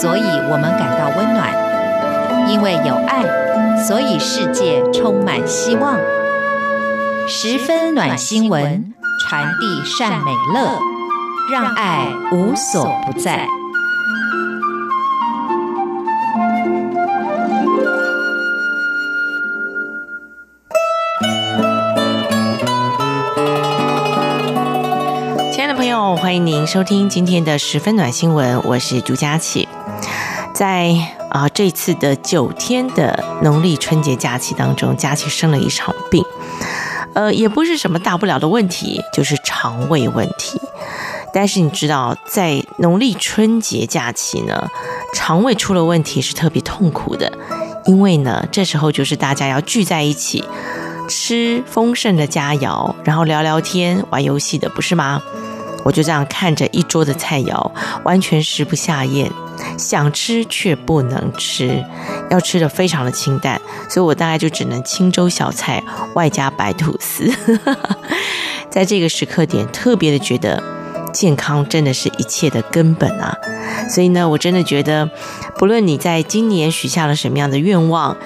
所以我们感到温暖；因为有爱，所以世界充满希望。十分暖新闻，传递善美乐，让爱无所不在。亲爱的朋友，欢迎您收听今天的十分暖新闻，我是朱佳琪。在啊、这次的九天的农历春节假期当中，佳琪生了一场病。呃，也不是什么大不了的问题，就是肠胃问题。但是你知道，在农历春节假期呢，肠胃出了问题是特别痛苦的，因为呢，这时候就是大家要聚在一起吃丰盛的佳肴，然后聊聊天、玩游戏的，不是吗？我就这样看着一桌的菜肴，完全食不下咽。想吃却不能吃，要吃的非常的清淡，所以我大概就只能清粥小菜外加白吐司。在这个时刻点，特别的觉得健康真的是一切的根本啊！所以呢，我真的觉得，不论你在今年许下了什么样的愿望，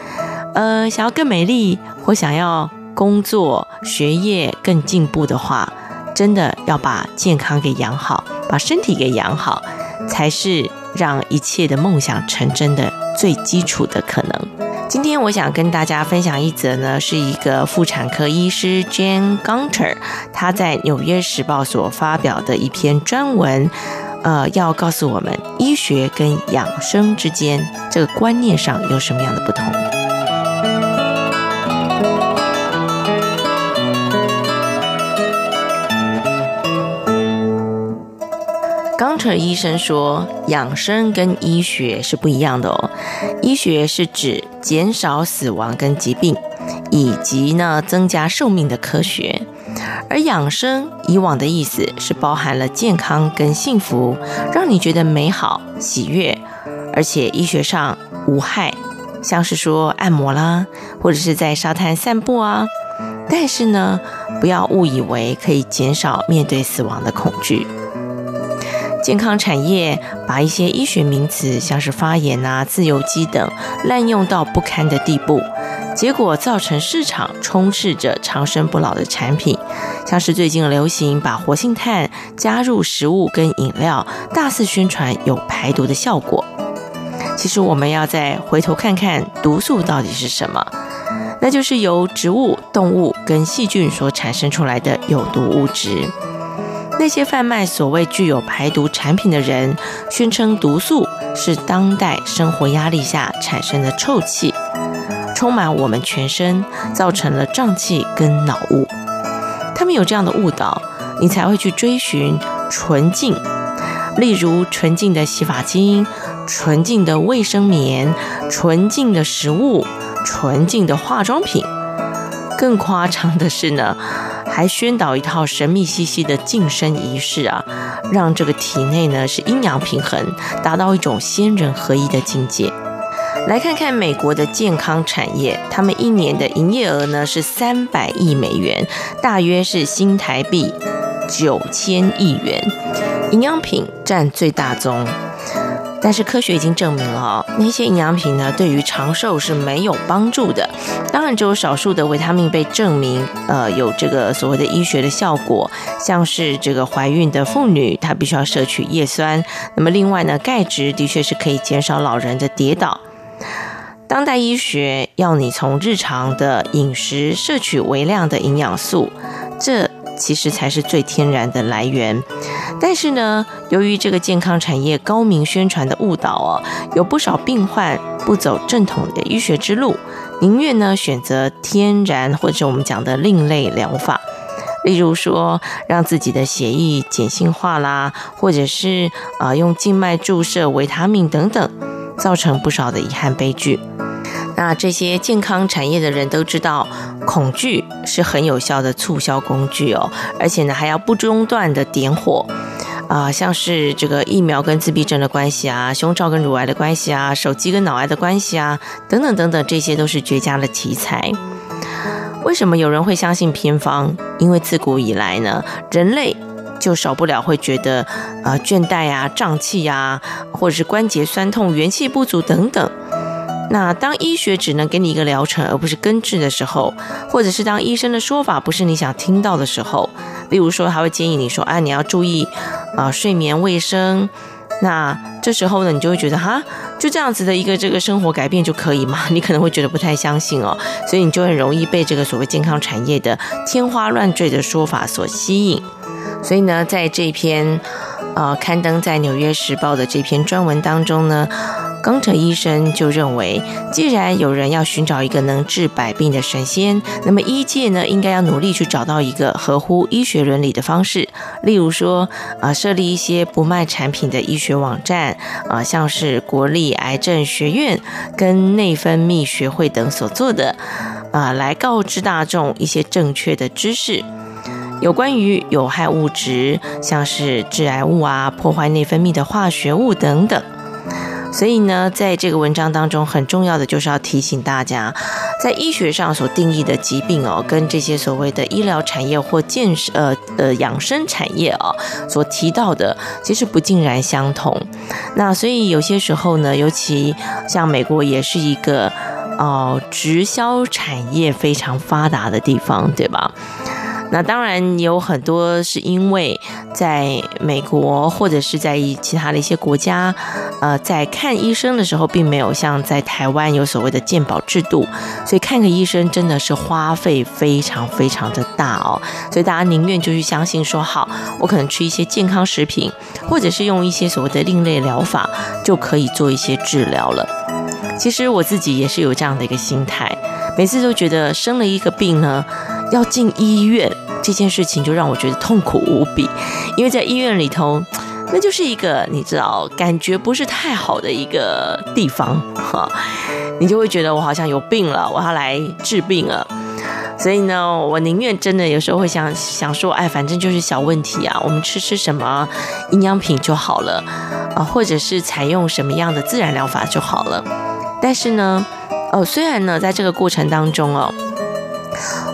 呃，想要更美丽，或想要工作学业更进步的话，真的要把健康给养好，把身体给养好，才是。让一切的梦想成真的最基础的可能。今天我想跟大家分享一则呢，是一个妇产科医师 Jane Gunter 他在《纽约时报》所发表的一篇专文，呃，要告诉我们医学跟养生之间这个观念上有什么样的不同。医生说，养生跟医学是不一样的哦。医学是指减少死亡跟疾病，以及呢增加寿命的科学；而养生以往的意思是包含了健康跟幸福，让你觉得美好、喜悦，而且医学上无害，像是说按摩啦，或者是在沙滩散步啊。但是呢，不要误以为可以减少面对死亡的恐惧。健康产业把一些医学名词，像是发炎啊、自由基等，滥用到不堪的地步，结果造成市场充斥着长生不老的产品，像是最近流行把活性炭加入食物跟饮料，大肆宣传有排毒的效果。其实我们要再回头看看毒素到底是什么，那就是由植物、动物跟细菌所产生出来的有毒物质。那些贩卖所谓具有排毒产品的人，宣称毒素是当代生活压力下产生的臭气，充满我们全身，造成了胀气跟脑雾。他们有这样的误导，你才会去追寻纯净，例如纯净的洗发精、纯净的卫生棉、纯净的食物、纯净的化妆品。更夸张的是呢，还宣导一套神秘兮兮的净身仪式啊，让这个体内呢是阴阳平衡，达到一种仙人合一的境界。来看看美国的健康产业，他们一年的营业额呢是三百亿美元，大约是新台币九千亿元，营养品占最大宗。但是科学已经证明了哦，那些营养品呢，对于长寿是没有帮助的。当然，只有少数的维他命被证明，呃，有这个所谓的医学的效果，像是这个怀孕的妇女，她必须要摄取叶酸。那么，另外呢，钙质的确是可以减少老人的跌倒。当代医学要你从日常的饮食摄取微量的营养素，这。其实才是最天然的来源，但是呢，由于这个健康产业高明宣传的误导哦，有不少病患不走正统的医学之路，宁愿呢选择天然或者我们讲的另类疗法，例如说让自己的血液碱性化啦，或者是啊、用静脉注射维他命等等，造成不少的遗憾悲剧。那这些健康产业的人都知道，恐惧是很有效的促销工具哦，而且呢还要不中断的点火，啊、像是这个疫苗跟自闭症的关系啊，胸罩跟乳癌的关系啊，手机跟脑癌的关系啊，等等等等，这些都是绝佳的题材。为什么有人会相信偏方？因为自古以来呢，人类就少不了会觉得呃倦怠啊、胀气啊，或者是关节酸痛、元气不足等等。那当医学只能给你一个疗程，而不是根治的时候，或者是当医生的说法不是你想听到的时候，例如说，他会建议你说，啊，你要注意啊、睡眠卫生。那这时候呢，你就会觉得，哈，就这样子的一个这个生活改变就可以吗？你可能会觉得不太相信哦，所以你就很容易被这个所谓健康产业的天花乱坠的说法所吸引。所以呢，在这篇呃刊登在《纽约时报》的这篇专文当中呢。冈哲医生就认为，既然有人要寻找一个能治百病的神仙，那么医界呢，应该要努力去找到一个合乎医学伦理的方式。例如说，啊，设立一些不卖产品的医学网站，啊，像是国立癌症学院跟内分泌学会等所做的，啊，来告知大众一些正确的知识，有关于有害物质，像是致癌物啊，破坏内分泌的化学物等等。所以呢，在这个文章当中，很重要的就是要提醒大家，在医学上所定义的疾病哦，跟这些所谓的医疗产业或健呃呃养生产业、哦、所提到的，其实不尽然相同。那所以有些时候呢，尤其像美国也是一个哦直销产业非常发达的地方，对吧？那当然有很多是因为在美国或者是在其他的一些国家，呃，在看医生的时候，并没有像在台湾有所谓的健保制度，所以看个医生真的是花费非常非常的大哦。所以大家宁愿就去相信说，好，我可能吃一些健康食品，或者是用一些所谓的另类疗法，就可以做一些治疗了。其实我自己也是有这样的一个心态，每次都觉得生了一个病呢，要进医院。这件事情就让我觉得痛苦无比，因为在医院里头，那就是一个你知道感觉不是太好的一个地方哈，你就会觉得我好像有病了，我要来治病了。所以呢，我宁愿真的有时候会想想说，哎，反正就是小问题啊，我们吃吃什么营养品就好了啊，或者是采用什么样的自然疗法就好了。但是呢，呃，虽然呢，在这个过程当中哦。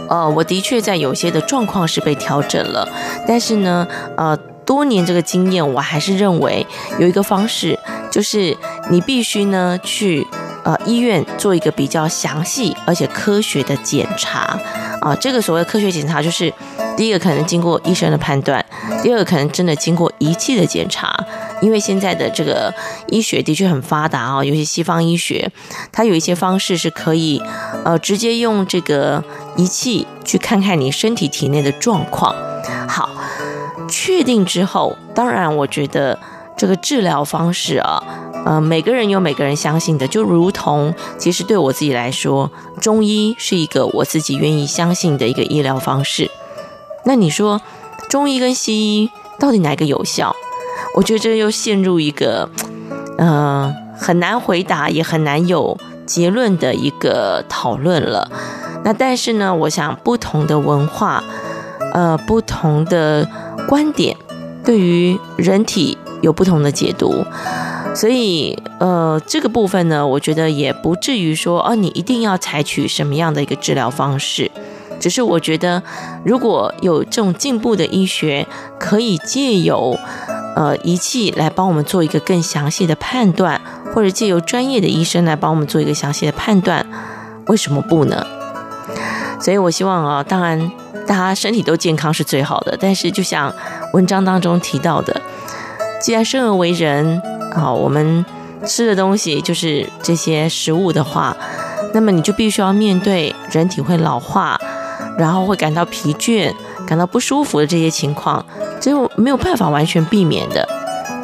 呃，我的确在有些的状况是被调整了，但是呢，呃，多年这个经验，我还是认为有一个方式，就是你必须呢去呃医院做一个比较详细而且科学的检查啊，呃，这个所谓科学检查，就是第一个可能经过医生的判断，第二个可能真的经过仪器的检查。因为现在的这个医学的确很发达啊，尤其西方医学，它有一些方式是可以，呃，直接用这个仪器去看看你身体体内的状况。好，确定之后，当然我觉得这个治疗方式啊，呃，每个人有每个人相信的，就如同其实对我自己来说，中医是一个我自己愿意相信的一个医疗方式。那你说，中医跟西医到底哪个有效？我觉得这又陷入一个，嗯、呃，很难回答，也很难有结论的一个讨论了。那但是呢，我想不同的文化，呃，不同的观点，对于人体有不同的解读，所以呃，这个部分呢，我觉得也不至于说，哦，你一定要采取什么样的一个治疗方式。只是我觉得，如果有这种进步的医学，可以借由。呃，仪器来帮我们做一个更详细的判断，或者借由专业的医生来帮我们做一个详细的判断，为什么不呢？所以我希望啊，当然大家身体都健康是最好的。但是就像文章当中提到的，既然生而为人啊，我们吃的东西就是这些食物的话，那么你就必须要面对人体会老化，然后会感到疲倦、感到不舒服的这些情况。只有没有办法完全避免的，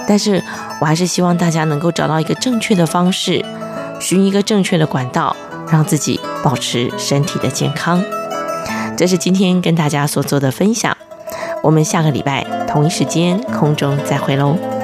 但是我还是希望大家能够找到一个正确的方式，寻一个正确的管道，让自己保持身体的健康。这是今天跟大家所做的分享，我们下个礼拜同一时间空中再会喽。